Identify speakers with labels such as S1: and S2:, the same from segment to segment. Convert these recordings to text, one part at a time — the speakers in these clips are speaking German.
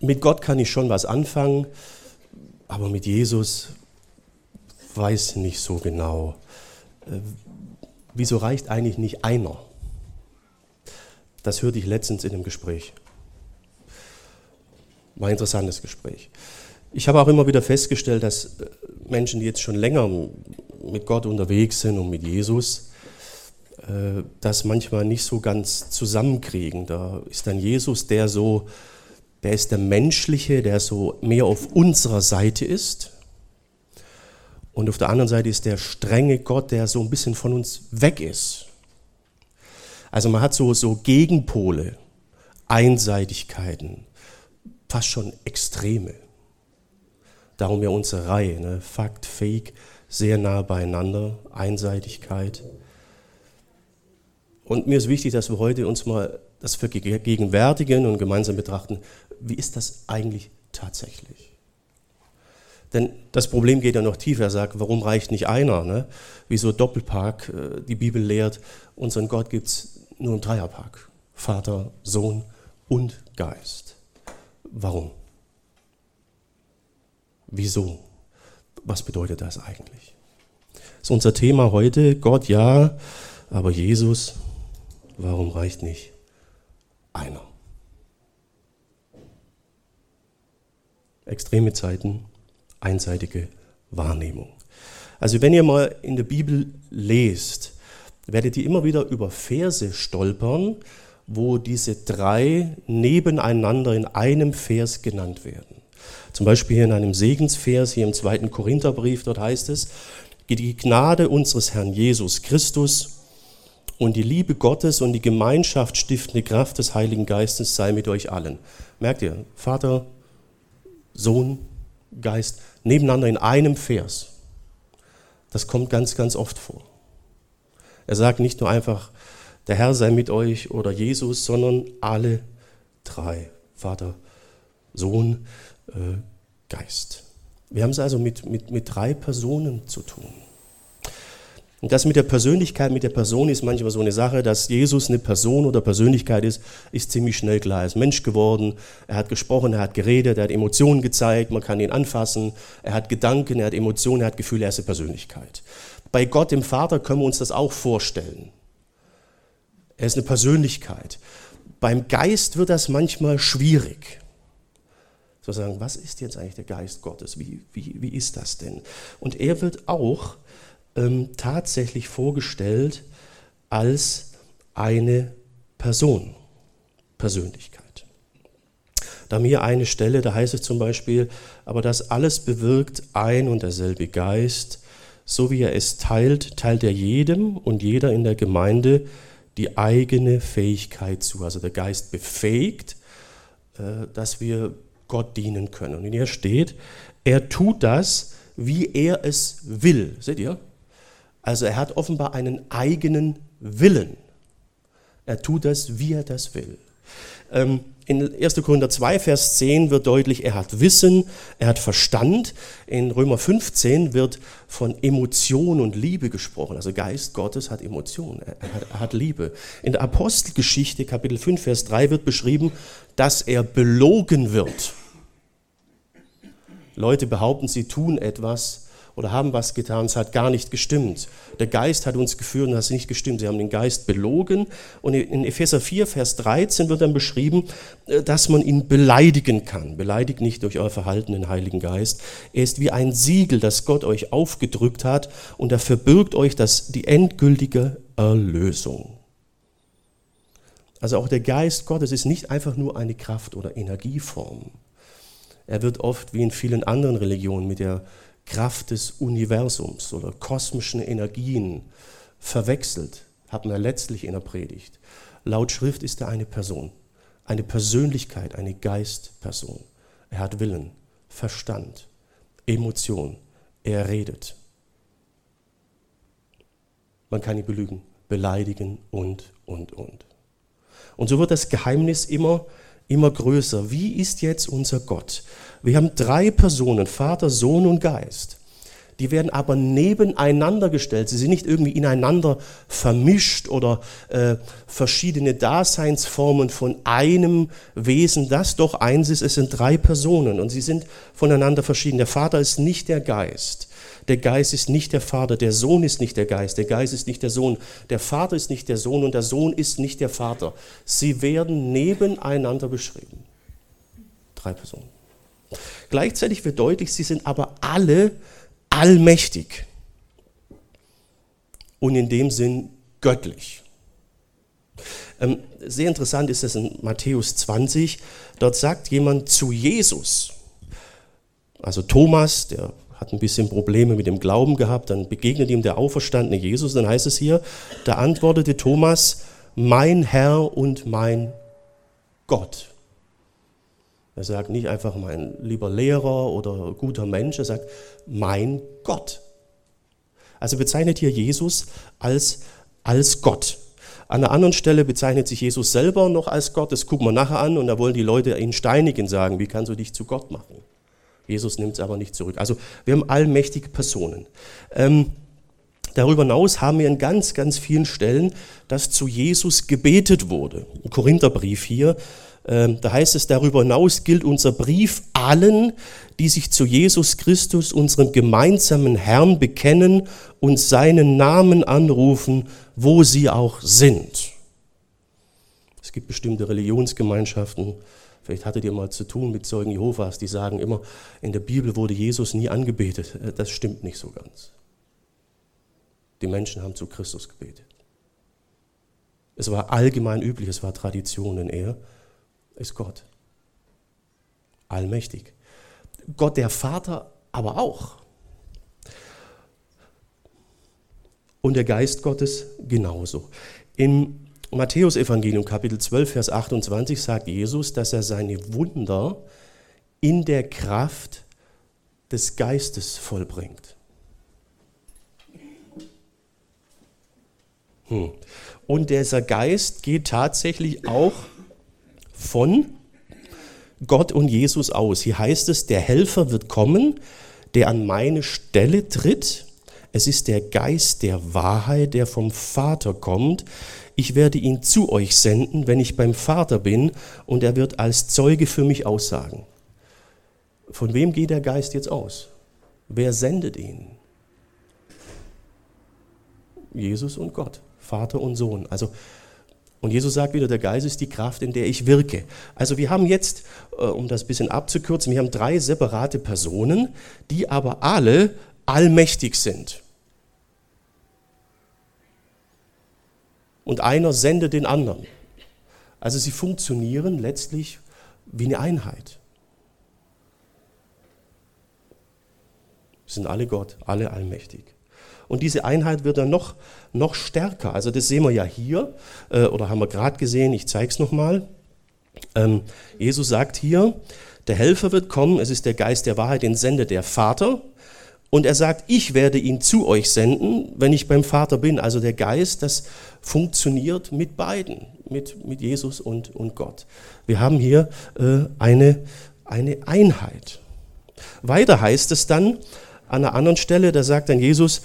S1: mit Gott kann ich schon was anfangen, aber mit Jesus weiß ich nicht so genau. Äh, wieso reicht eigentlich nicht einer? Das hörte ich letztens in einem Gespräch. War ein interessantes Gespräch. Ich habe auch immer wieder festgestellt, dass äh, Menschen, die jetzt schon länger mit Gott unterwegs sind und mit Jesus, äh, das manchmal nicht so ganz zusammenkriegen. Da ist dann Jesus, der so, der ist der Menschliche, der so mehr auf unserer Seite ist. Und auf der anderen Seite ist der strenge Gott, der so ein bisschen von uns weg ist. Also man hat so, so Gegenpole, Einseitigkeiten, fast schon Extreme. Darum ja unsere Reihe, ne? Fakt, Fake, sehr nah beieinander, Einseitigkeit. Und mir ist wichtig, dass wir heute uns mal das vergegenwärtigen und gemeinsam betrachten, wie ist das eigentlich tatsächlich? Denn das Problem geht ja noch tiefer. Er sagt, warum reicht nicht einer? Ne? Wieso Doppelpark? Äh, die Bibel lehrt, unseren Gott gibt es nur im Dreierpark. Vater, Sohn und Geist. Warum? Wieso? Was bedeutet das eigentlich? Das ist unser Thema heute. Gott ja, aber Jesus, warum reicht nicht einer? Extreme Zeiten, einseitige Wahrnehmung. Also wenn ihr mal in der Bibel lest, werdet ihr immer wieder über Verse stolpern, wo diese drei nebeneinander in einem Vers genannt werden. Zum Beispiel hier in einem Segensvers, hier im zweiten Korintherbrief, dort heißt es, die Gnade unseres Herrn Jesus Christus und die Liebe Gottes und die Gemeinschaft stiftende Kraft des Heiligen Geistes sei mit euch allen. Merkt ihr, Vater, Sohn, Geist, nebeneinander in einem Vers. Das kommt ganz, ganz oft vor. Er sagt nicht nur einfach, der Herr sei mit euch oder Jesus, sondern alle drei. Vater, Sohn, äh, Geist. Wir haben es also mit, mit, mit drei Personen zu tun. Und das mit der Persönlichkeit, mit der Person ist manchmal so eine Sache, dass Jesus eine Person oder Persönlichkeit ist, ist ziemlich schnell klar. Er ist Mensch geworden, er hat gesprochen, er hat geredet, er hat Emotionen gezeigt, man kann ihn anfassen, er hat Gedanken, er hat Emotionen, er hat Gefühle, er ist eine Persönlichkeit. Bei Gott, dem Vater, können wir uns das auch vorstellen. Er ist eine Persönlichkeit. Beim Geist wird das manchmal schwierig zu sagen, was ist jetzt eigentlich der Geist Gottes? Wie, wie, wie ist das denn? Und er wird auch ähm, tatsächlich vorgestellt als eine Person, Persönlichkeit. Da haben wir eine Stelle, da heißt es zum Beispiel, aber das alles bewirkt ein und derselbe Geist, so wie er es teilt, teilt er jedem und jeder in der Gemeinde die eigene Fähigkeit zu. Also der Geist befähigt, äh, dass wir Gott dienen können. Und hier steht, er tut das, wie er es will. Seht ihr? Also er hat offenbar einen eigenen Willen. Er tut das, wie er das will. Ähm, in 1. Korinther 2, Vers 10 wird deutlich, er hat Wissen, er hat Verstand. In Römer 15 wird von Emotion und Liebe gesprochen. Also Geist Gottes hat Emotion, er hat, er hat Liebe. In der Apostelgeschichte, Kapitel 5, Vers 3 wird beschrieben, dass er belogen wird. Leute behaupten, sie tun etwas, oder haben was getan, es hat gar nicht gestimmt. Der Geist hat uns geführt und es hat nicht gestimmt. Sie haben den Geist belogen. Und in Epheser 4, Vers 13 wird dann beschrieben, äh, dass man ihn beleidigen kann. Beleidigt nicht durch euer Verhalten den Heiligen Geist. Er ist wie ein Siegel, das Gott euch aufgedrückt hat und er verbirgt euch das, die endgültige Erlösung. Also auch der Geist Gottes ist nicht einfach nur eine Kraft oder Energieform. Er wird oft wie in vielen anderen Religionen mit der Kraft des Universums oder kosmischen Energien verwechselt, hat man letztlich in der Predigt. Laut Schrift ist er eine Person, eine Persönlichkeit, eine Geistperson. Er hat Willen, Verstand, Emotion, er redet. Man kann ihn belügen, beleidigen und, und, und. Und so wird das Geheimnis immer, immer größer. Wie ist jetzt unser Gott? Wir haben drei Personen, Vater, Sohn und Geist, Die werden aber nebeneinander gestellt. Sie sind nicht irgendwie ineinander vermischt oder äh, verschiedene Daseinsformen von einem Wesen, das doch eins ist. Es sind drei Personen und sie sind voneinander verschieden. Der Vater ist nicht der Geist. Der Geist ist nicht der Vater, der Sohn ist nicht der Geist, der Geist ist nicht der Sohn, der Vater ist nicht der Sohn und der Sohn ist nicht der Vater. Sie werden nebeneinander beschrieben. Drei Personen. Gleichzeitig wird deutlich, sie sind aber alle allmächtig und in dem Sinn göttlich. Ähm, sehr interessant ist es in Matthäus 20, dort sagt jemand zu Jesus, also Thomas, der hat ein bisschen Probleme mit dem Glauben gehabt, dann begegnet ihm der auferstandene Jesus, dann heißt es hier, da antwortete Thomas, mein Herr und mein Gott. Er sagt nicht einfach mein lieber Lehrer oder guter Mensch, er sagt mein Gott. Also bezeichnet hier Jesus als, als Gott. An einer anderen Stelle bezeichnet sich Jesus selber noch als Gott, das gucken wir nachher an und da wollen die Leute ihn steinigen sagen, wie kannst du dich zu Gott machen? Jesus nimmt es aber nicht zurück. Also wir haben allmächtige Personen. Ähm, darüber hinaus haben wir in ganz, ganz vielen Stellen, dass zu Jesus gebetet wurde. Im Korintherbrief hier, da heißt es, darüber hinaus gilt unser Brief allen, die sich zu Jesus Christus, unserem gemeinsamen Herrn, bekennen und seinen Namen anrufen, wo sie auch sind. Es gibt bestimmte Religionsgemeinschaften, Vielleicht hattet ihr mal zu tun mit Zeugen Jehovas, die sagen immer, in der Bibel wurde Jesus nie angebetet. Äh, das stimmt nicht so ganz. Die Menschen haben zu Christus gebetet. Es war allgemein üblich, es war Tradition, denn er ist Gott. Allmächtig. Gott der Vater aber auch. Und der Geist Gottes genauso. Im Matthäus Evangelium Kapitel 12, Vers 28 sagt Jesus, dass er seine Wunder in der Kraft des Geistes vollbringt. Hm. Und dieser Geist geht tatsächlich auch von Gott und Jesus aus. Hier heißt es, der Helfer wird kommen, der an meine Stelle tritt. Es ist der Geist der Wahrheit, der vom Vater kommt ich werde ihn zu euch senden, wenn ich beim Vater bin, und er wird als Zeuge für mich aussagen. Von wem geht der Geist jetzt aus? Wer sendet ihn? Jesus und Gott, Vater und Sohn. Also, und Jesus sagt wieder, der Geist ist die Kraft, in der ich wirke. Also wir haben jetzt, äh, um das ein bisschen abzukürzen, wir haben drei separate Personen, die aber alle allmächtig sind. und einer sendet den anderen. Also sie funktionieren letztlich wie eine Einheit. Sie sind alle Gott, alle allmächtig. Und diese Einheit wird dann noch, noch stärker. Also das sehen wir ja hier, äh, oder haben wir gerade gesehen, ich zeige es nochmal. Ähm, Jesus sagt hier, der Helfer wird kommen, es ist der Geist der Wahrheit, den sendet der Vater. Und er sagt, ich werde ihn zu euch senden, wenn ich beim Vater bin. Also der Geist, das funktioniert mit beiden, mit, mit Jesus und, und Gott. Wir haben hier äh, eine, eine Einheit. Weiter heißt es dann an einer anderen Stelle, da sagt dann Jesus,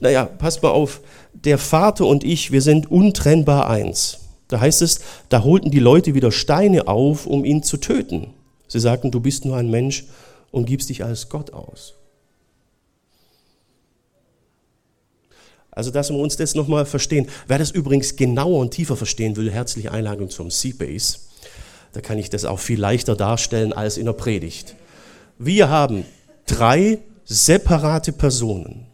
S1: naja, passt mal auf, der Vater und ich, wir sind untrennbar eins. Da heißt es, da holten die Leute wieder Steine auf, um ihn zu töten. Sie sagten, du bist nur ein Mensch und gibst dich als Gott aus. Also, dass wir uns das nochmal verstehen. Wer das übrigens genauer und tiefer verstehen will, herzliche Einladung zum Seabase. Da kann ich das auch viel leichter darstellen als in der Predigt. Wir haben drei separate Personen.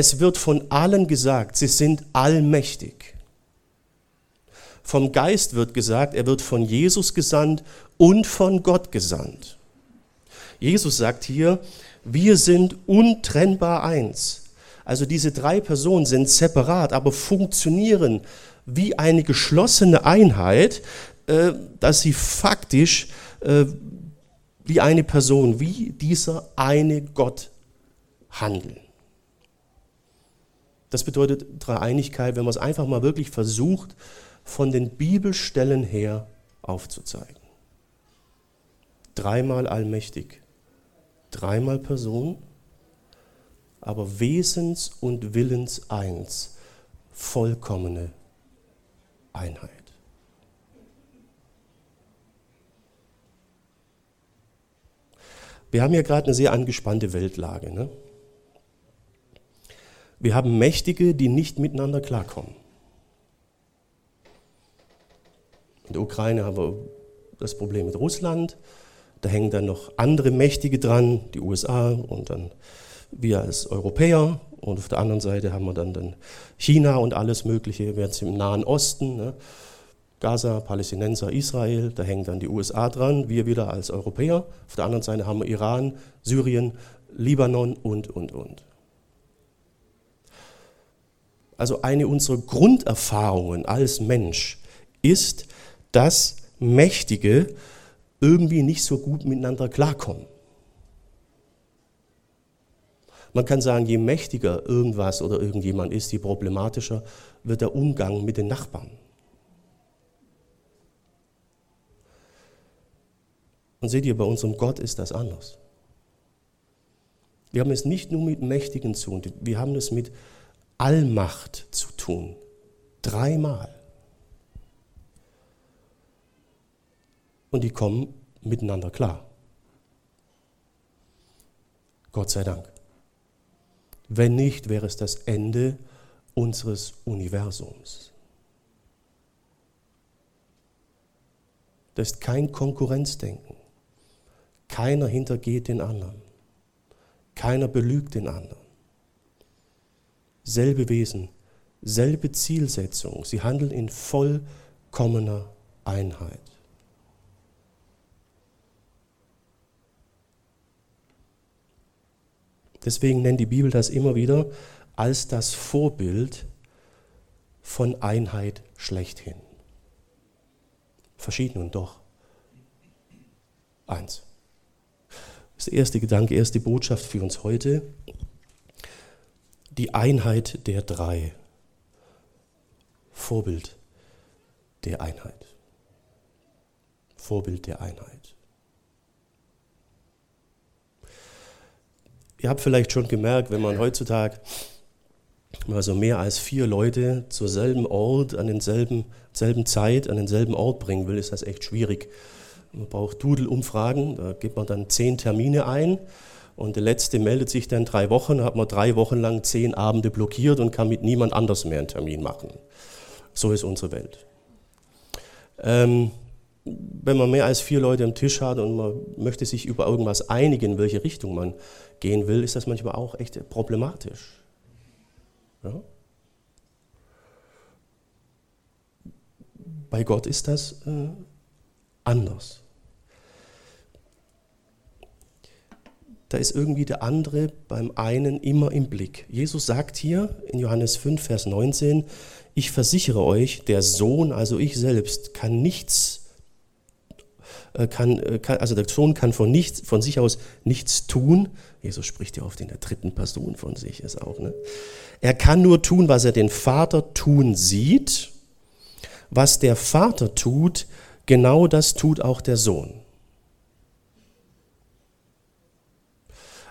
S1: Es wird von allen gesagt, sie sind allmächtig. Vom Geist wird gesagt, er wird von Jesus gesandt und von Gott gesandt. Jesus sagt hier, wir sind untrennbar eins. Also diese drei Personen sind separat, aber funktionieren wie eine geschlossene Einheit, äh, dass sie faktisch äh, wie eine Person, wie dieser eine Gott handeln. Das bedeutet Dreieinigkeit, wenn man es einfach mal wirklich versucht, von den Bibelstellen her aufzuzeigen. Dreimal allmächtig, dreimal Person, aber wesens- und willens eins, vollkommene Einheit. Wir haben ja gerade eine sehr angespannte Weltlage. Ne? Wir haben Mächtige, die nicht miteinander klarkommen. In der Ukraine haben wir das Problem mit Russland. Da hängen dann noch andere Mächtige dran, die USA und dann wir als Europäer. Und auf der anderen Seite haben wir dann, dann China und alles Mögliche, wir sind im Nahen Osten, ne? Gaza, Palästinenser, Israel, da hängen dann die USA dran, wir wieder als Europäer. Auf der anderen Seite haben wir Iran, Syrien, Libanon und, und, und. Also eine unserer Grunderfahrungen als Mensch ist, dass Mächtige irgendwie nicht so gut miteinander klarkommen. Man kann sagen, je mächtiger irgendwas oder irgendjemand ist, je problematischer wird der Umgang mit den Nachbarn. Und seht ihr, bei unserem Gott ist das anders. Wir haben es nicht nur mit Mächtigen zu tun, wir haben es mit Allmacht zu tun. Dreimal. Und die kommen miteinander klar. Gott sei Dank. Wenn nicht, wäre es das Ende unseres Universums. Das ist kein Konkurrenzdenken. Keiner hintergeht den anderen. Keiner belügt den anderen. Selbe Wesen, selbe Zielsetzung. Sie handeln in vollkommener Einheit. Deswegen nennt die Bibel das immer wieder als das Vorbild von Einheit schlechthin. Verschieden und doch eins. Das ist der erste Gedanke, erste Botschaft für uns heute. Die Einheit der drei. Vorbild der Einheit. Vorbild der Einheit. Ihr habt vielleicht schon gemerkt, wenn man heutzutage also mehr als vier Leute zur selben Ort, an denselben selben Zeit, an denselben Ort bringen will, ist das echt schwierig. Man braucht Doodle-Umfragen, da gibt man dann zehn Termine ein und der letzte meldet sich dann drei Wochen, hat man drei Wochen lang zehn Abende blockiert und kann mit niemand anders mehr einen Termin machen. So ist unsere Welt. Ähm, wenn man mehr als vier Leute am Tisch hat und man möchte sich über irgendwas einigen, in welche Richtung man gehen will, ist das manchmal auch echt problematisch. Ja? Bei Gott ist das äh, anders. Da ist irgendwie der andere beim einen immer im Blick. Jesus sagt hier in Johannes 5, Vers 19, ich versichere euch, der Sohn, also ich selbst, kann nichts äh, kann, äh, kann, also der Sohn kann von, nichts, von sich aus nichts tun. Jesus spricht ja oft in der dritten Person von sich, ist auch, ne? Er kann nur tun, was er den Vater tun sieht. Was der Vater tut, genau das tut auch der Sohn.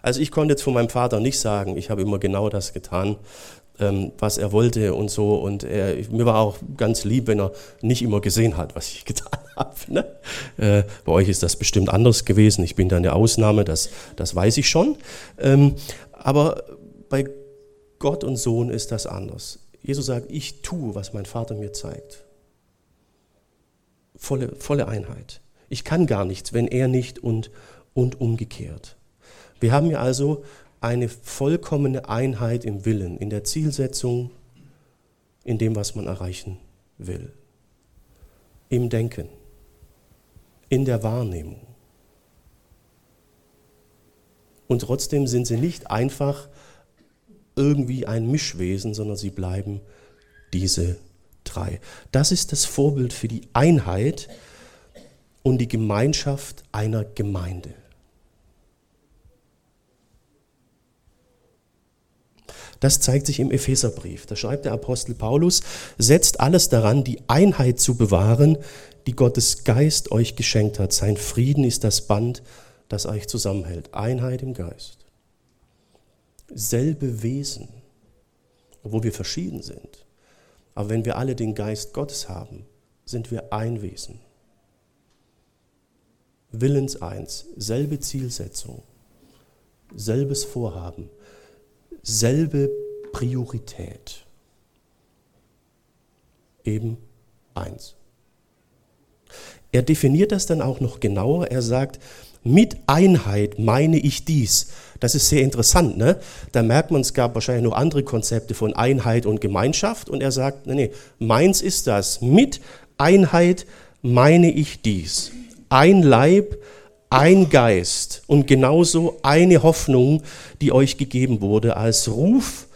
S1: Also ich konnte jetzt von meinem Vater nicht sagen, ich habe immer genau das getan, ähm, was er wollte und so. Und er, mir war auch ganz lieb, wenn er nicht immer gesehen hat, was ich getan habe. Ne? Äh, bei euch ist das bestimmt anders gewesen. Ich bin da eine Ausnahme, das, das weiß ich schon. Ähm, aber bei Gott und Sohn ist das anders. Jesus sagt, ich tue, was mein Vater mir zeigt. Volle, volle Einheit. Ich kann gar nichts, wenn er nicht und, und umgekehrt. Wir haben ja also eine vollkommene Einheit im Willen, in der Zielsetzung, in dem, was man erreichen will. Im Denken, in der Wahrnehmung. Und trotzdem sind sie nicht einfach irgendwie ein Mischwesen, sondern sie bleiben diese drei. Das ist das Vorbild für die Einheit und die Gemeinschaft einer Gemeinde. Das zeigt sich im Epheserbrief. Da schreibt der Apostel Paulus, setzt alles daran, die Einheit zu bewahren, die Gottes Geist euch geschenkt hat. Sein Frieden ist das Band, das euch zusammenhält. Einheit im Geist. selbe Wesen, obwohl wir verschieden sind. Aber wenn wir alle den Geist Gottes haben, sind wir ein Wesen. Willens eins, selbe Zielsetzung, selbes Vorhaben, selbe Priorität. Eben eins. Er definiert das dann auch noch genauer. Er sagt, mit Einheit meine ich dies. Das ist sehr interessant. Ne? Da merkt man, es gab wahrscheinlich noch andere Konzepte von Einheit und Gemeinschaft. Und er sagt, nee, nee, meins ist das. Mit Einheit meine ich dies. Ein Leib, ein Geist und genauso eine Hoffnung, die euch gegeben wurde, als Ruf,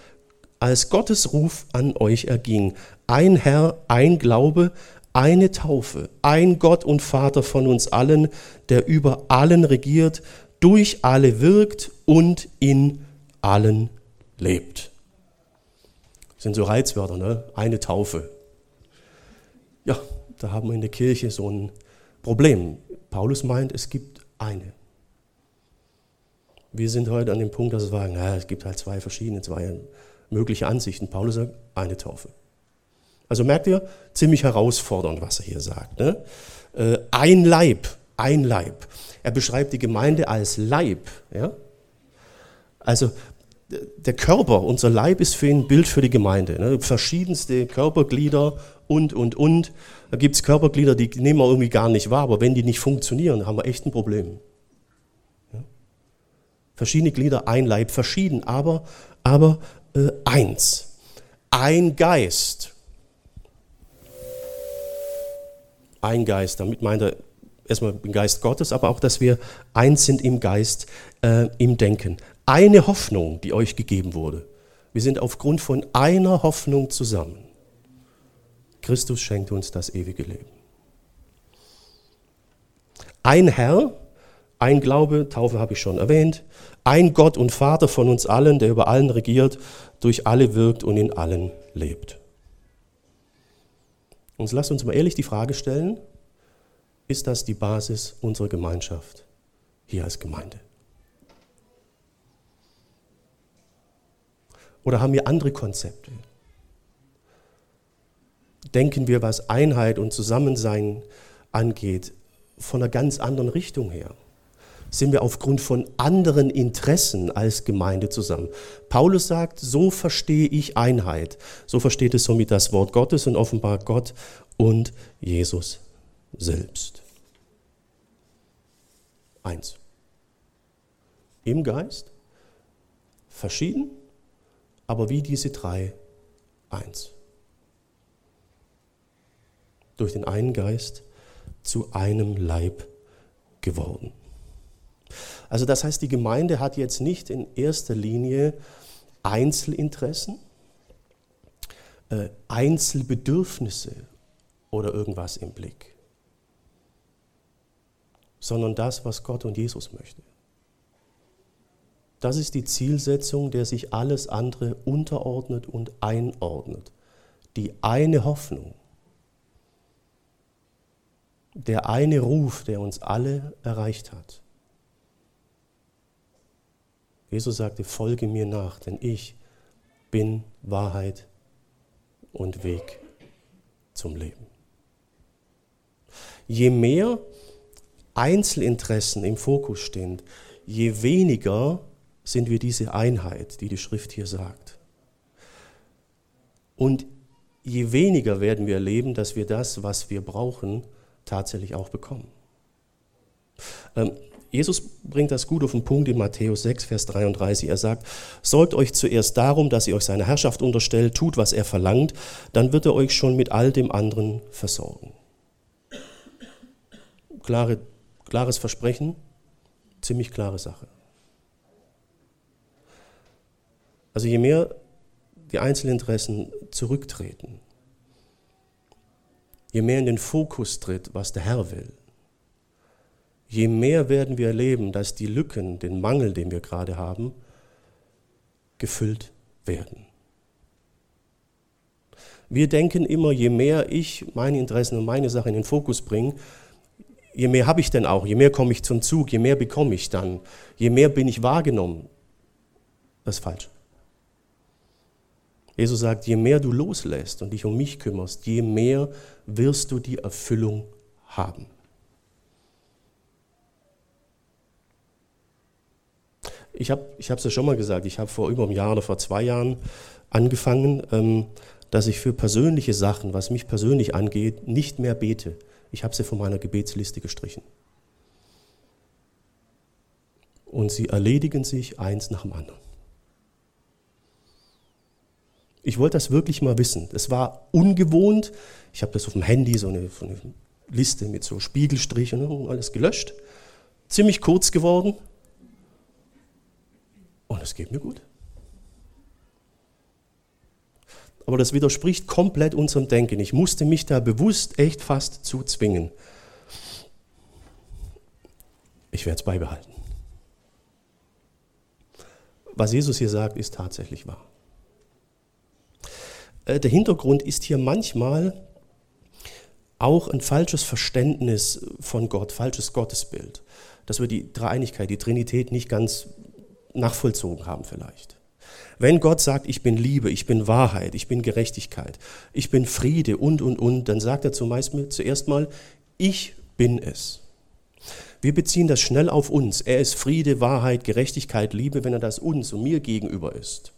S1: als Gottes Ruf an euch erging. Ein Herr, ein Glaube, eine Taufe, ein Gott und Vater von uns allen, der über allen regiert, durch alle wirkt und in allen lebt. Das sind so Reizwörter, ne? Eine Taufe. Ja, da haben wir in der Kirche so ein Problem. Paulus meint, es gibt eine. Wir sind heute an dem Punkt, dass wir sagen, na, es gibt halt zwei verschiedene, zwei mögliche Ansichten. Paulus sagt, eine Taufe. Also merkt ihr, ziemlich herausfordernd, was er hier sagt. Ne? Äh, ein Leib, ein Leib. Er beschreibt die Gemeinde als Leib. Ja? Also der Körper, unser Leib ist für ihn ein Bild für die Gemeinde. Ne? Verschiedenste Körperglieder und, und, und. Da gibt es Körperglieder, die nehmen wir irgendwie gar nicht wahr, aber wenn die nicht funktionieren, haben wir echt ein Problem. Ja? Verschiedene Glieder, ein Leib, verschieden, aber, aber äh, eins. Ein Geist. ein Geist. Damit meint er erstmal den Geist Gottes, aber auch, dass wir eins sind im Geist, äh, im Denken. Eine Hoffnung, die euch gegeben wurde. Wir sind aufgrund von einer Hoffnung zusammen. Christus schenkt uns das ewige Leben. Ein Herr, ein Glaube, Taufe habe ich schon erwähnt, ein Gott und Vater von uns allen, der über allen regiert, durch alle wirkt und in allen lebt. Und lasst uns mal ehrlich die Frage stellen, ist das die Basis unserer Gemeinschaft hier als Gemeinde? Oder haben wir andere Konzepte? Denken wir, was Einheit und Zusammensein angeht, von einer ganz anderen Richtung her? sind wir aufgrund von anderen Interessen als Gemeinde zusammen. Paulus sagt, so verstehe ich Einheit. So versteht es somit das Wort Gottes und offenbar Gott und Jesus selbst. Eins. Im Geist, verschieden, aber wie diese drei eins. Durch den einen Geist zu einem Leib geworden. Also das heißt, die Gemeinde hat jetzt nicht in erster Linie Einzelinteressen, äh, Einzelbedürfnisse oder irgendwas im Blick, sondern das, was Gott und Jesus möchte. Das ist die Zielsetzung, der sich alles andere unterordnet und einordnet. Die eine Hoffnung, der eine Ruf, der uns alle erreicht hat. Jesus sagte, folge mir nach, denn ich bin Wahrheit und Weg zum Leben. Je mehr Einzelinteressen im Fokus stehen, je weniger sind wir diese Einheit, die die Schrift hier sagt. Und je weniger werden wir erleben, dass wir das, was wir brauchen, tatsächlich auch bekommen. Ähm, Jesus bringt das gut auf den Punkt in Matthäus 6, Vers 33. Er sagt, sorgt euch zuerst darum, dass ihr euch seiner Herrschaft unterstellt, tut, was er verlangt, dann wird er euch schon mit all dem anderen versorgen. Klare, klares Versprechen, ziemlich klare Sache. Also je mehr die Einzelinteressen zurücktreten, je mehr in den Fokus tritt, was der Herr will, je mehr werden wir erleben, dass die Lücken, den Mangel, den wir gerade haben, gefüllt werden. Wir denken immer, je mehr ich meine Interessen und meine Sachen in den Fokus bringe, je mehr habe ich denn auch, je mehr komme ich zum Zug, je mehr bekomme ich dann, je mehr bin ich wahrgenommen. Das ist falsch. Jesus sagt, je mehr du loslässt und dich um mich kümmerst, je mehr wirst du die Erfüllung haben. Ich habe es ja schon mal gesagt, ich habe vor über einem Jahr oder vor zwei Jahren angefangen, ähm, dass ich für persönliche Sachen, was mich persönlich angeht, nicht mehr bete. Ich habe sie von meiner Gebetsliste gestrichen. Und sie erledigen sich eins nach dem anderen. Ich wollte das wirklich mal wissen. Das war ungewohnt. Ich habe das auf dem Handy, so eine, so eine Liste mit so Spiegelstrichen und alles gelöscht. Ziemlich kurz geworden. Und es geht mir gut. Aber das widerspricht komplett unserem Denken. Ich musste mich da bewusst echt fast zuzwingen. Ich werde es beibehalten. Was Jesus hier sagt, ist tatsächlich wahr. Äh, der Hintergrund ist hier manchmal auch ein falsches Verständnis von Gott, falsches Gottesbild, dass wir die Dreieinigkeit, die Trinität nicht ganz nachvollzogen haben vielleicht. Wenn Gott sagt, ich bin Liebe, ich bin Wahrheit, ich bin Gerechtigkeit, ich bin Friede und, und, und, dann sagt er zumeist, zuerst mal, ich bin es. Wir beziehen das schnell auf uns. Er ist Friede, Wahrheit, Gerechtigkeit, Liebe, wenn er das uns und mir gegenüber ist.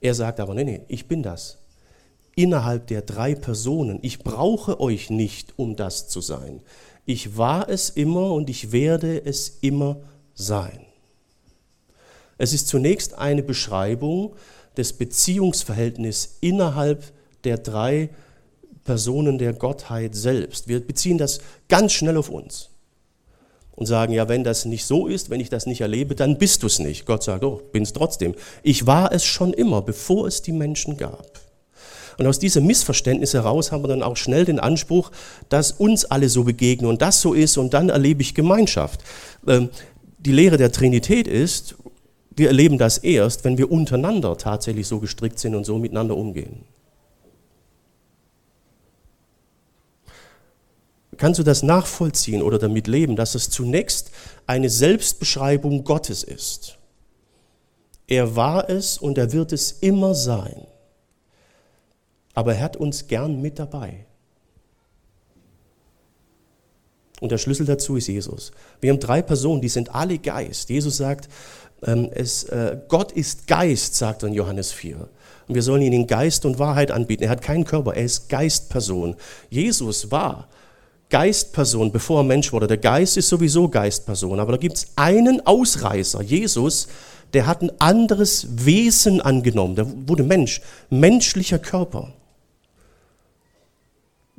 S1: Er sagt aber, nee, nee, ich bin das. Innerhalb der drei Personen. Ich brauche euch nicht, um das zu sein. Ich war es immer und ich werde es immer sein. Es ist zunächst eine Beschreibung des Beziehungsverhältnisses innerhalb der drei Personen der Gottheit selbst. Wir beziehen das ganz schnell auf uns und sagen, ja, wenn das nicht so ist, wenn ich das nicht erlebe, dann bist du es nicht. Gott sagt, oh, bin es trotzdem. Ich war es schon immer, bevor es die Menschen gab. Und aus diesem Missverständnis heraus haben wir dann auch schnell den Anspruch, dass uns alle so begegnen und das so ist und dann erlebe ich Gemeinschaft. Ähm, die Lehre der Trinität ist, wir erleben das erst, wenn wir untereinander tatsächlich so gestrickt sind und so miteinander umgehen. Kannst du das nachvollziehen oder damit leben, dass es zunächst eine Selbstbeschreibung Gottes ist? Er war es und er wird es immer sein. Aber er hat uns gern mit dabei. Und der Schlüssel dazu ist Jesus. Wir haben drei Personen, die sind alle Geist. Jesus sagt, ähm, es, äh, Gott ist Geist, sagt er in Johannes 4. Und wir sollen ihn in Geist und Wahrheit anbieten. Er hat keinen Körper, er ist Geistperson. Jesus war Geistperson, bevor er Mensch wurde. Der Geist ist sowieso Geistperson. Aber da gibt es einen Ausreißer, Jesus, der hat ein anderes Wesen angenommen. Der wurde Mensch, menschlicher Körper.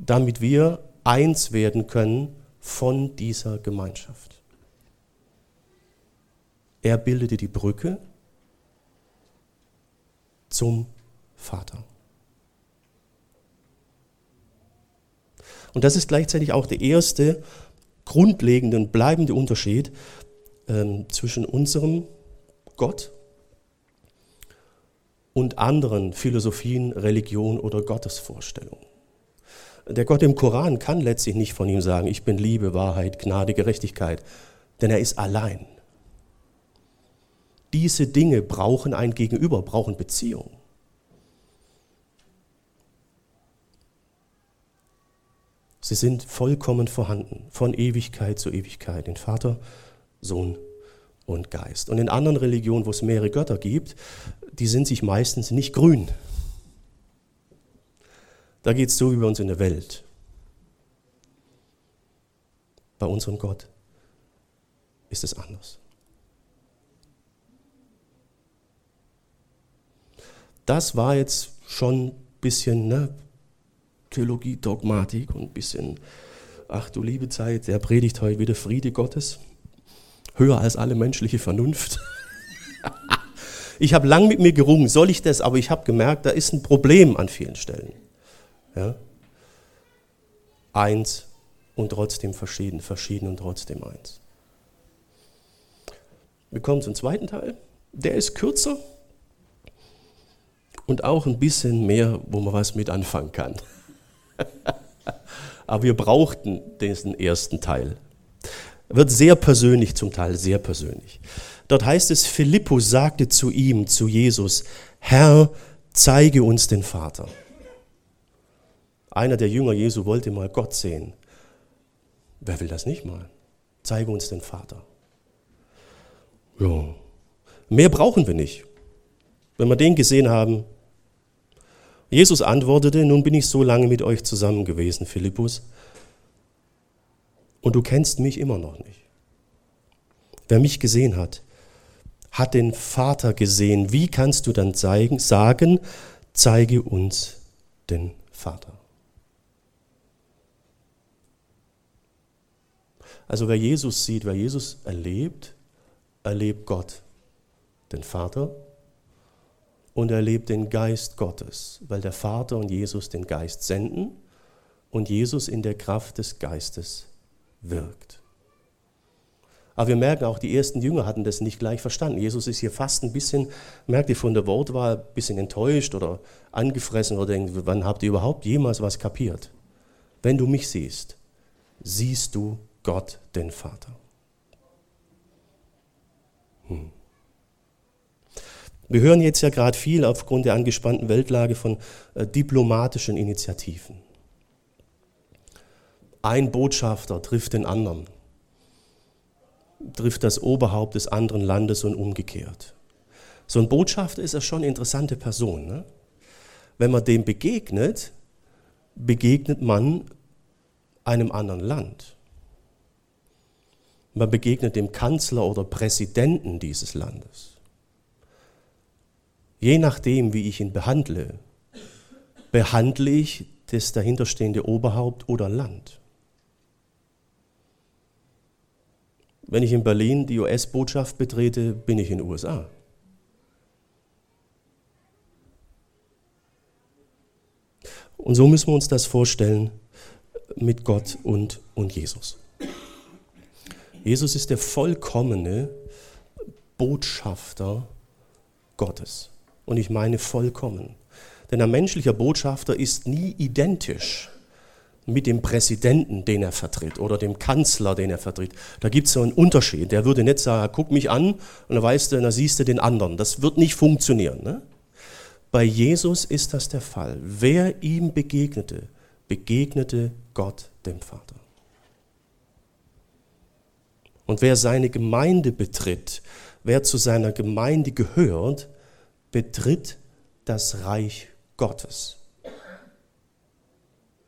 S1: Damit wir eins werden können von dieser Gemeinschaft. Er bildete die Brücke zum Vater. Und das ist gleichzeitig auch der erste grundlegende und bleibende Unterschied ähm, zwischen unserem Gott und anderen Philosophien, Religion oder Gottesvorstellungen. Der Gott im Koran kann letztlich nicht von ihm sagen, ich bin Liebe, Wahrheit, Gnade, Gerechtigkeit, denn er ist allein. Diese Dinge brauchen ein Gegenüber, brauchen Beziehung. Sie sind vollkommen vorhanden, von Ewigkeit zu Ewigkeit, in Vater, Sohn und Geist. Und in anderen Religionen, wo es mehrere Götter gibt, die sind sich meistens nicht grün. Da geht es so wie bei uns in der Welt. Bei unserem Gott ist es anders. das war jetzt schon ein bisschen ne, Theologie, Dogmatik und ein bisschen, ach du liebe Zeit, der predigt heute wieder Friede Gottes, höher als alle menschliche Vernunft. ich habe lang mit mir gerungen, soll ich das, aber ich habe gemerkt, da ist ein Problem an vielen Stellen. Ja? Eins und trotzdem verschieden, verschieden und trotzdem eins. Wir kommen zum zweiten Teil. Der ist kürzer, und auch ein bisschen mehr, wo man was mit anfangen kann. Aber wir brauchten diesen ersten Teil. Wird sehr persönlich zum Teil, sehr persönlich. Dort heißt es, Philippus sagte zu ihm, zu Jesus, Herr, zeige uns den Vater. Einer der Jünger Jesu wollte mal Gott sehen. Wer will das nicht mal? Zeige uns den Vater. Ja. Mehr brauchen wir nicht. Wenn wir den gesehen haben, Jesus antwortete, nun bin ich so lange mit euch zusammen gewesen, Philippus, und du kennst mich immer noch nicht. Wer mich gesehen hat, hat den Vater gesehen. Wie kannst du dann zeigen, sagen, zeige uns den Vater? Also wer Jesus sieht, wer Jesus erlebt, erlebt Gott, den Vater, und erlebt den Geist Gottes, weil der Vater und Jesus den Geist senden und Jesus in der Kraft des Geistes wirkt. Aber wir merken auch, die ersten Jünger hatten das nicht gleich verstanden. Jesus ist hier fast ein bisschen, merkt ihr von der Wortwahl, ein bisschen enttäuscht oder angefressen oder denkt, wann habt ihr überhaupt jemals was kapiert? Wenn du mich siehst, siehst du Gott, den Vater. Hm. Wir hören jetzt ja gerade viel aufgrund der angespannten Weltlage von äh, diplomatischen Initiativen. Ein Botschafter trifft den anderen, trifft das Oberhaupt des anderen Landes und umgekehrt. So ein Botschafter ist ja schon eine interessante Person. Ne? Wenn man dem begegnet, begegnet man einem anderen Land. Man begegnet dem Kanzler oder Präsidenten dieses Landes. Je nachdem, wie ich ihn behandle, behandle ich das dahinterstehende Oberhaupt oder Land. Wenn ich in Berlin die US-Botschaft betrete, bin ich in den USA. Und so müssen wir uns das vorstellen mit Gott und, und Jesus. Jesus ist der vollkommene Botschafter Gottes. Und ich meine vollkommen. Denn ein menschlicher Botschafter ist nie identisch mit dem Präsidenten, den er vertritt, oder dem Kanzler, den er vertritt. Da gibt es so einen Unterschied. Der würde nicht sagen, guck mich an und dann weißt du, dann siehst du den anderen. Das wird nicht funktionieren. Ne? Bei Jesus ist das der Fall. Wer ihm begegnete, begegnete Gott dem Vater. Und wer seine Gemeinde betritt, wer zu seiner Gemeinde gehört, betritt das Reich Gottes.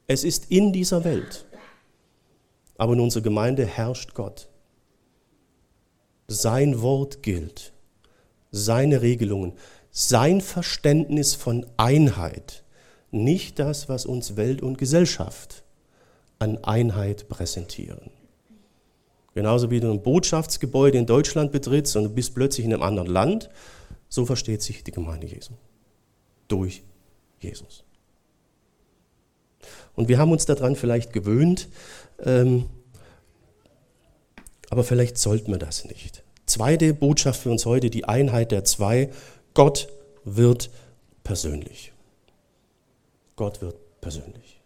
S1: Es ist in dieser Welt, aber in unserer Gemeinde herrscht Gott. Sein Wort gilt, seine Regelungen, sein Verständnis von Einheit, nicht das, was uns Welt und Gesellschaft an Einheit präsentieren. Genauso wie du ein Botschaftsgebäude in Deutschland betrittst und du bist plötzlich in einem anderen Land, so versteht sich die Gemeinde Jesu. Durch Jesus. Und wir haben uns daran vielleicht gewöhnt, ähm, aber vielleicht sollten wir das nicht. Zweite Botschaft für uns heute, die Einheit der zwei. Gott wird persönlich. Gott wird persönlich.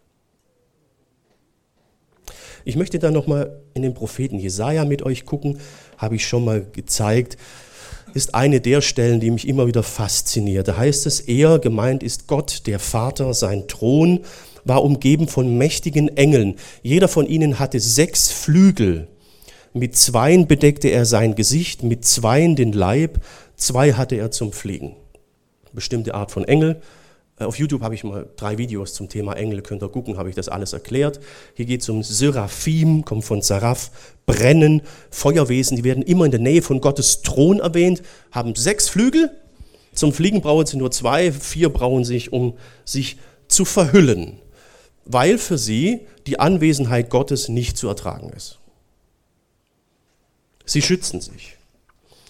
S1: Ich möchte da nochmal in den Propheten Jesaja mit euch gucken, habe ich schon mal gezeigt. Ist eine der Stellen, die mich immer wieder fasziniert. Da heißt es, er, gemeint ist Gott, der Vater, sein Thron war umgeben von mächtigen Engeln. Jeder von ihnen hatte sechs Flügel. Mit zweien bedeckte er sein Gesicht, mit zweien den Leib, zwei hatte er zum Fliegen. Bestimmte Art von Engel, auf YouTube habe ich mal drei Videos zum Thema Engel, könnt ihr gucken, habe ich das alles erklärt. Hier geht es um Seraphim, kommt von Saraf, Brennen, Feuerwesen, die werden immer in der Nähe von Gottes Thron erwähnt, haben sechs Flügel. Zum Fliegen brauchen sie nur zwei, vier brauchen sich, um sich zu verhüllen, weil für sie die Anwesenheit Gottes nicht zu ertragen ist. Sie schützen sich.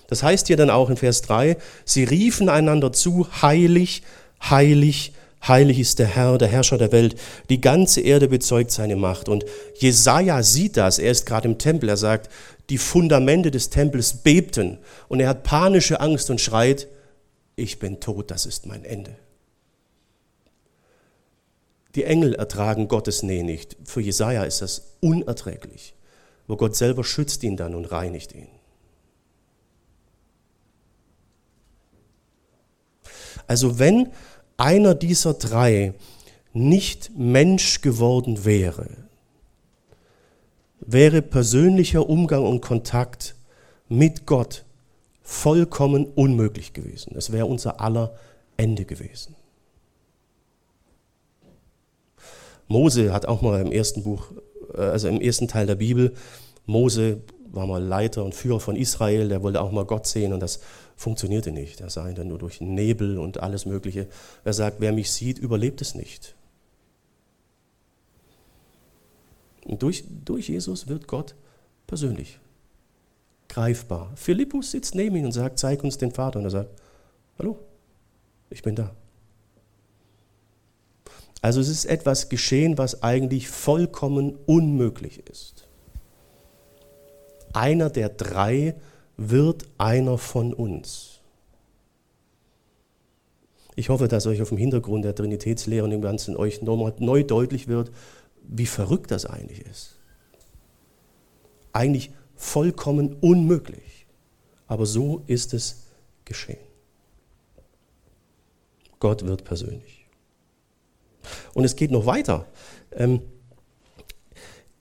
S1: Das heißt hier dann auch in Vers 3, sie riefen einander zu, heilig, heilig, heilig ist der Herr, der Herrscher der Welt. Die ganze Erde bezeugt seine Macht. Und Jesaja sieht das. Er ist gerade im Tempel. Er sagt, die Fundamente des Tempels bebten. Und er hat panische Angst und schreit, ich bin tot, das ist mein Ende. Die Engel ertragen Gottes Nähe nicht. Für Jesaja ist das unerträglich. Aber Gott selber schützt ihn dann und reinigt ihn. Also wenn einer dieser drei nicht Mensch geworden wäre, wäre persönlicher Umgang und Kontakt mit Gott vollkommen unmöglich gewesen. Es wäre unser aller Ende gewesen. Mose hat auch mal im ersten Buch, äh, also im ersten Teil der Bibel, Mose war mal Leiter und Führer von Israel, der wollte auch mal Gott sehen und das funktionierte nicht. Er sah ihn dann nur durch Nebel und alles Mögliche. Er sagt, wer mich sieht, überlebt es nicht. Und durch, durch Jesus wird Gott persönlich, greifbar. Philippus sitzt neben ihm und sagt, zeig uns den Vater. Und er sagt, hallo, ich bin da. Also es ist etwas geschehen, was eigentlich vollkommen unmöglich ist. Einer der drei wird einer von uns. Ich hoffe, dass euch auf dem Hintergrund der Trinitätslehre und dem Ganzen euch nochmal neu deutlich wird, wie verrückt das eigentlich ist. Eigentlich vollkommen unmöglich. Aber so ist es geschehen. Gott wird persönlich. Und es geht noch weiter. Ähm,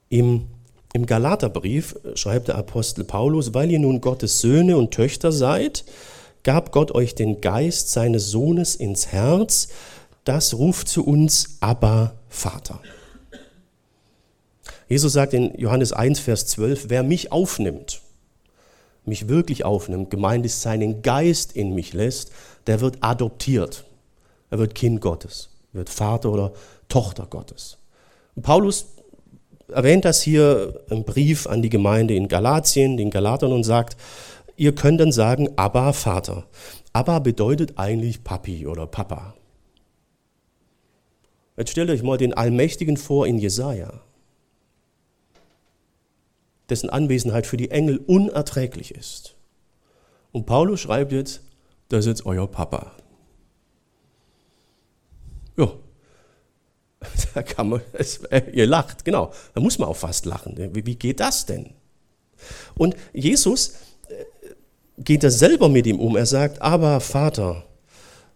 S1: Im im Galaterbrief schreibt der Apostel Paulus, weil ihr nun Gottes Söhne und Töchter seid, gab Gott euch den Geist seines Sohnes ins Herz, das ruft zu uns Abba Vater. Jesus sagt in Johannes 1, Vers 12, wer mich aufnimmt, mich wirklich aufnimmt, gemeint ist, seinen Geist in mich lässt, der wird adoptiert. Er wird Kind Gottes, wird Vater oder Tochter Gottes. Und Paulus erwähnt das hier im Brief an die Gemeinde in Galatien, den Galatern und sagt, ihr könnt dann sagen, Abba, Vater. Abba bedeutet eigentlich Papi oder Papa. Jetzt stellt euch mal den Allmächtigen vor in Jesaja, dessen Anwesenheit für die Engel unerträglich ist. Und Paulus schreibt jetzt, das ist euer Papa. Ja, Da kann man, es, äh, ihr lacht, genau. Da muss man auch fast lachen. Wie, wie geht das denn? Und Jesus äh, geht da selber mit ihm um. Er sagt, aber Vater,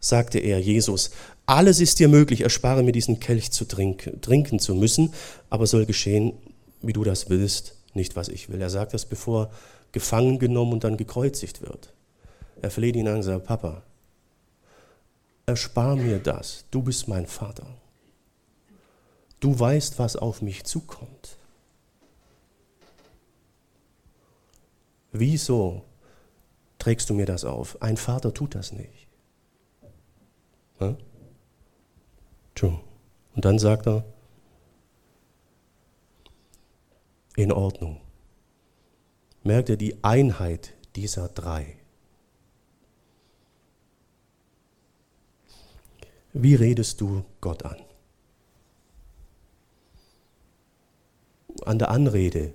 S1: sagte er, Jesus, alles ist dir möglich, erspare mir diesen Kelch zu trinken, trinken zu müssen, aber soll geschehen, wie du das willst, nicht was ich will. Er sagt das, bevor er gefangen genommen und dann gekreuzigt wird. Er fleht ihn an und sagt, Papa, erspar mir das, du bist mein Vater. Du weißt, was auf mich zukommt. Wieso trägst du mir das auf? Ein Vater tut das nicht. Ja? Und dann sagt er, in Ordnung. Merkt ihr die Einheit dieser drei? Wie redest du Gott an? An der Anrede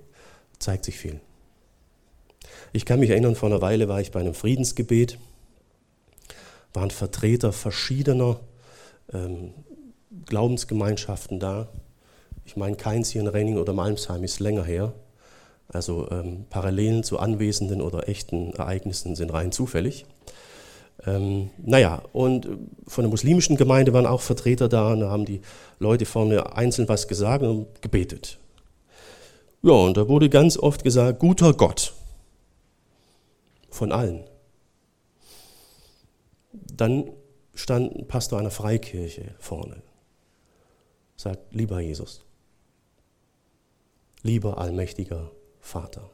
S1: zeigt sich viel. Ich kann mich erinnern, vor einer Weile war ich bei einem Friedensgebet, waren Vertreter verschiedener ähm, Glaubensgemeinschaften da. Ich meine, keins hier in Renning oder Malmsheim ist länger her. Also ähm, Parallelen zu Anwesenden oder echten Ereignissen sind rein zufällig. Ähm, naja, und von der muslimischen Gemeinde waren auch Vertreter da, und da haben die Leute vorne einzeln was gesagt und gebetet. Ja, und da wurde ganz oft gesagt, guter Gott. Von allen. Dann stand ein Pastor einer Freikirche vorne. Sagt, lieber Jesus, lieber allmächtiger Vater.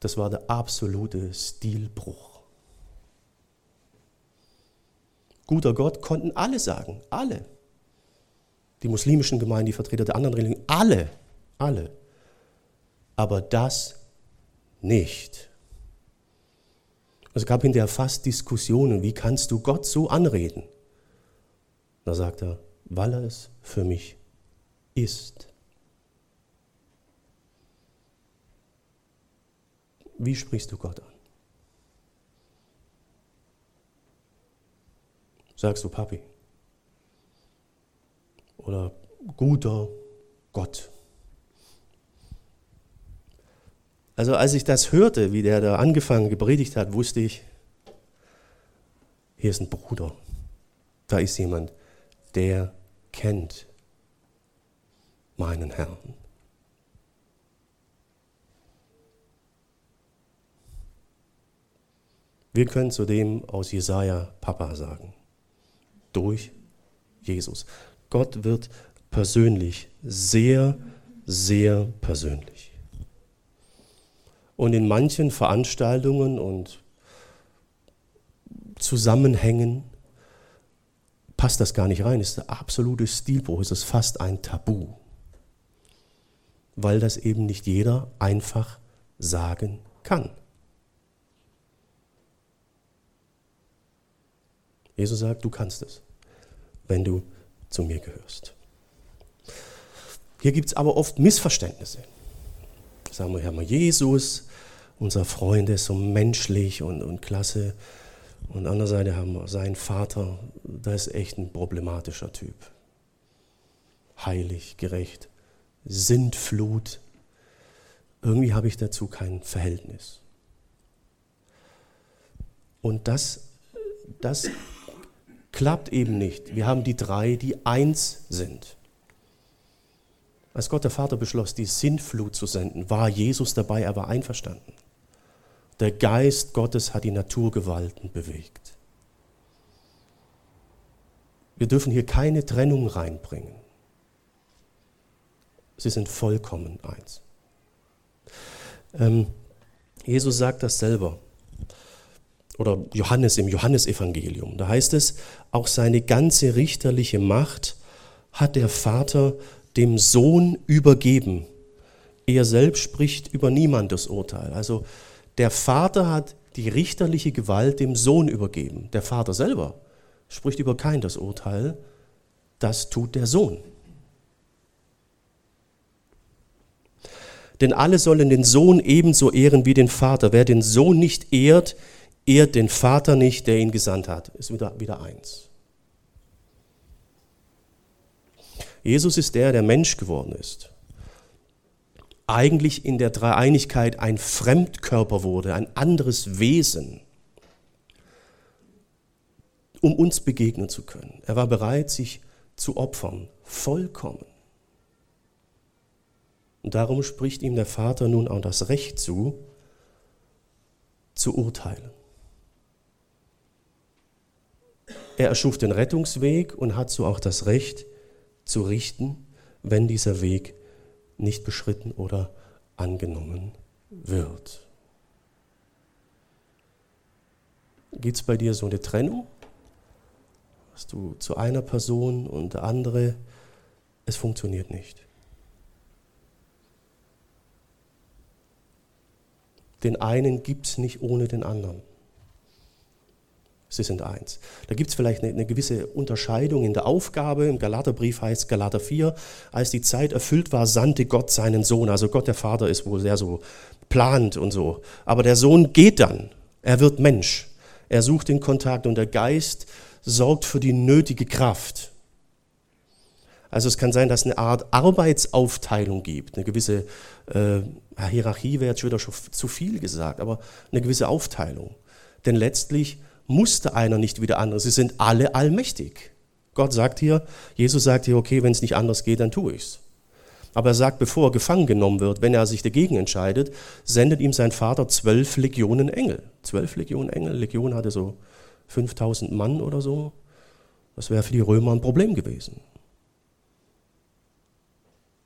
S1: Das war der absolute Stilbruch. Guter Gott konnten alle sagen, alle. Die muslimischen Gemeinden, die Vertreter der anderen Religionen, alle alle. Aber das nicht. Es gab hinterher fast Diskussionen, wie kannst du Gott so anreden? Da sagt er, weil er es für mich ist. Wie sprichst du Gott an? Sagst du Papi? Oder guter Gott? Also als ich das hörte, wie der da angefangen gepredigt hat, wusste ich, hier ist ein Bruder, da ist jemand, der kennt meinen Herrn. Wir können zu dem aus Jesaja Papa sagen. Durch Jesus. Gott wird persönlich, sehr, sehr persönlich. Und in manchen Veranstaltungen und Zusammenhängen passt das gar nicht rein. Es ist der absolute Stilbruch. Es ist fast ein Tabu. Weil das eben nicht jeder einfach sagen kann. Jesus sagt, du kannst es, wenn du zu mir gehörst. Hier gibt es aber oft Missverständnisse. Sagen wir, Herr Jesus, unser Freund ist so menschlich und, und klasse. Und andererseits haben wir seinen Vater, der ist echt ein problematischer Typ. Heilig, gerecht, Sintflut. Irgendwie habe ich dazu kein Verhältnis. Und das, das klappt eben nicht. Wir haben die drei, die eins sind. Als Gott der Vater beschloss, die Sintflut zu senden, war Jesus dabei, er war einverstanden. Der Geist Gottes hat die Naturgewalten bewegt. Wir dürfen hier keine Trennung reinbringen. Sie sind vollkommen eins. Ähm, Jesus sagt das selber oder Johannes im Johannesevangelium. Da heißt es, auch seine ganze richterliche Macht hat der Vater dem Sohn übergeben. Er selbst spricht über niemandes Urteil. Also der Vater hat die richterliche Gewalt dem Sohn übergeben. Der Vater selber spricht über kein das Urteil. Das tut der Sohn. Denn alle sollen den Sohn ebenso ehren wie den Vater. Wer den Sohn nicht ehrt, ehrt den Vater nicht, der ihn gesandt hat. Ist wieder, wieder eins. Jesus ist der, der Mensch geworden ist. Eigentlich in der Dreieinigkeit ein Fremdkörper wurde, ein anderes Wesen, um uns begegnen zu können. Er war bereit, sich zu opfern, vollkommen. Und darum spricht ihm der Vater nun auch das Recht zu, zu urteilen. Er erschuf den Rettungsweg und hat so auch das Recht zu richten, wenn dieser Weg nicht beschritten oder angenommen wird. Gibt es bei dir so eine Trennung? Hast du zu einer Person und der andere, es funktioniert nicht. Den einen gibt es nicht ohne den anderen. Sie sind eins. Da gibt es vielleicht eine, eine, gewisse Unterscheidung in der Aufgabe. Im Galaterbrief heißt Galater 4, als die Zeit erfüllt war, sandte Gott seinen Sohn. Also Gott der Vater ist wohl sehr so plant und so. Aber der Sohn geht dann. Er wird Mensch. Er sucht den Kontakt und der Geist sorgt für die nötige Kraft. Also es kann sein, dass es eine Art Arbeitsaufteilung gibt, eine gewisse äh, Hierarchie wäre jetzt schon wieder schon zu viel gesagt, aber eine gewisse Aufteilung. Denn letztlich musste einer nicht wie der andere. Sie sind alle allmächtig. Gott sagt hier, Jesus sagt hier, okay, wenn es nicht anders geht, dann tue ich's. Aber er sagt, bevor er gefangen genommen wird, wenn er sich dagegen entscheidet, sendet ihm sein Vater zwölf Legionen Engel. Zwölf Legionen Engel. Legion hatte so 5000 Mann oder so. Das wäre für die Römer ein Problem gewesen.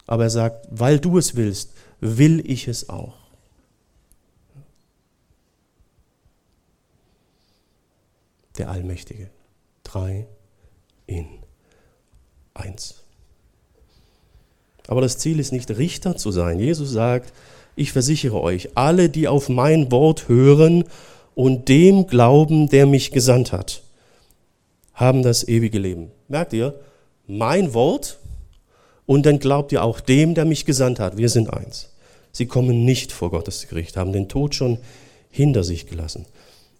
S1: Aber er sagt, weil du es willst, will ich es auch. Der Allmächtige. Drei in eins. Aber das Ziel ist nicht Richter zu sein. Jesus sagt, ich versichere euch, alle, die auf mein Wort hören und dem glauben, der mich gesandt hat, haben das ewige Leben. Merkt ihr? Mein Wort und dann glaubt ihr auch dem, der mich gesandt hat. Wir sind eins. Sie kommen nicht vor Gottes Gericht, haben den Tod schon hinter sich gelassen.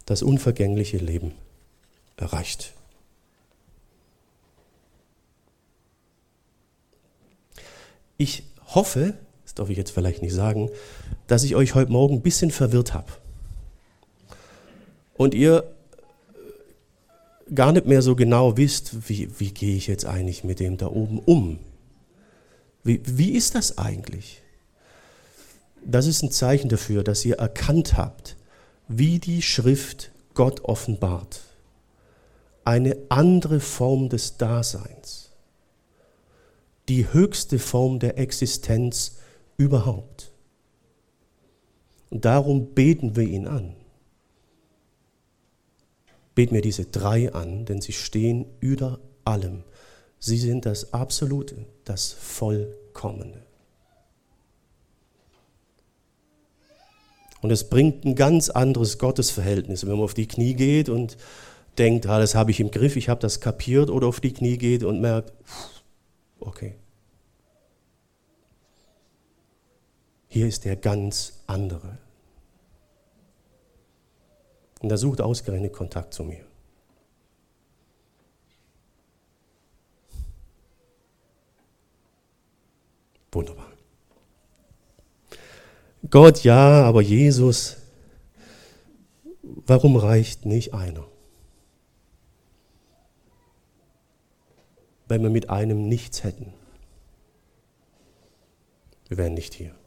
S1: Das unvergängliche Leben erreicht. Ich hoffe, das darf ich jetzt vielleicht nicht sagen, dass ich euch heute Morgen ein bisschen verwirrt habe. Und ihr gar nicht mehr so genau wisst, wie, wie gehe ich jetzt eigentlich mit dem da oben um? Wie, wie ist das eigentlich? Das ist ein Zeichen dafür, dass ihr erkannt habt, wie die Schrift Gott offenbart. Eine andere Form des Daseins. Die höchste Form der Existenz überhaupt. Und darum beten wir ihn an. Beten wir diese drei an, denn sie stehen über allem. Sie sind das Absolute, das Vollkommene. Und es bringt ein ganz anderes Gottesverhältnis, wenn man auf die Knie geht und denkt, ah, das habe ich im Griff, ich habe das kapiert, oder auf die Knie geht und merkt, okay. Hier ist der ganz andere. Und er sucht ausgerechnet Kontakt zu mir. Wunderbar. Gott ja, aber Jesus, warum reicht nicht einer? Wenn wir mit einem nichts hätten. Wir wären nicht hier.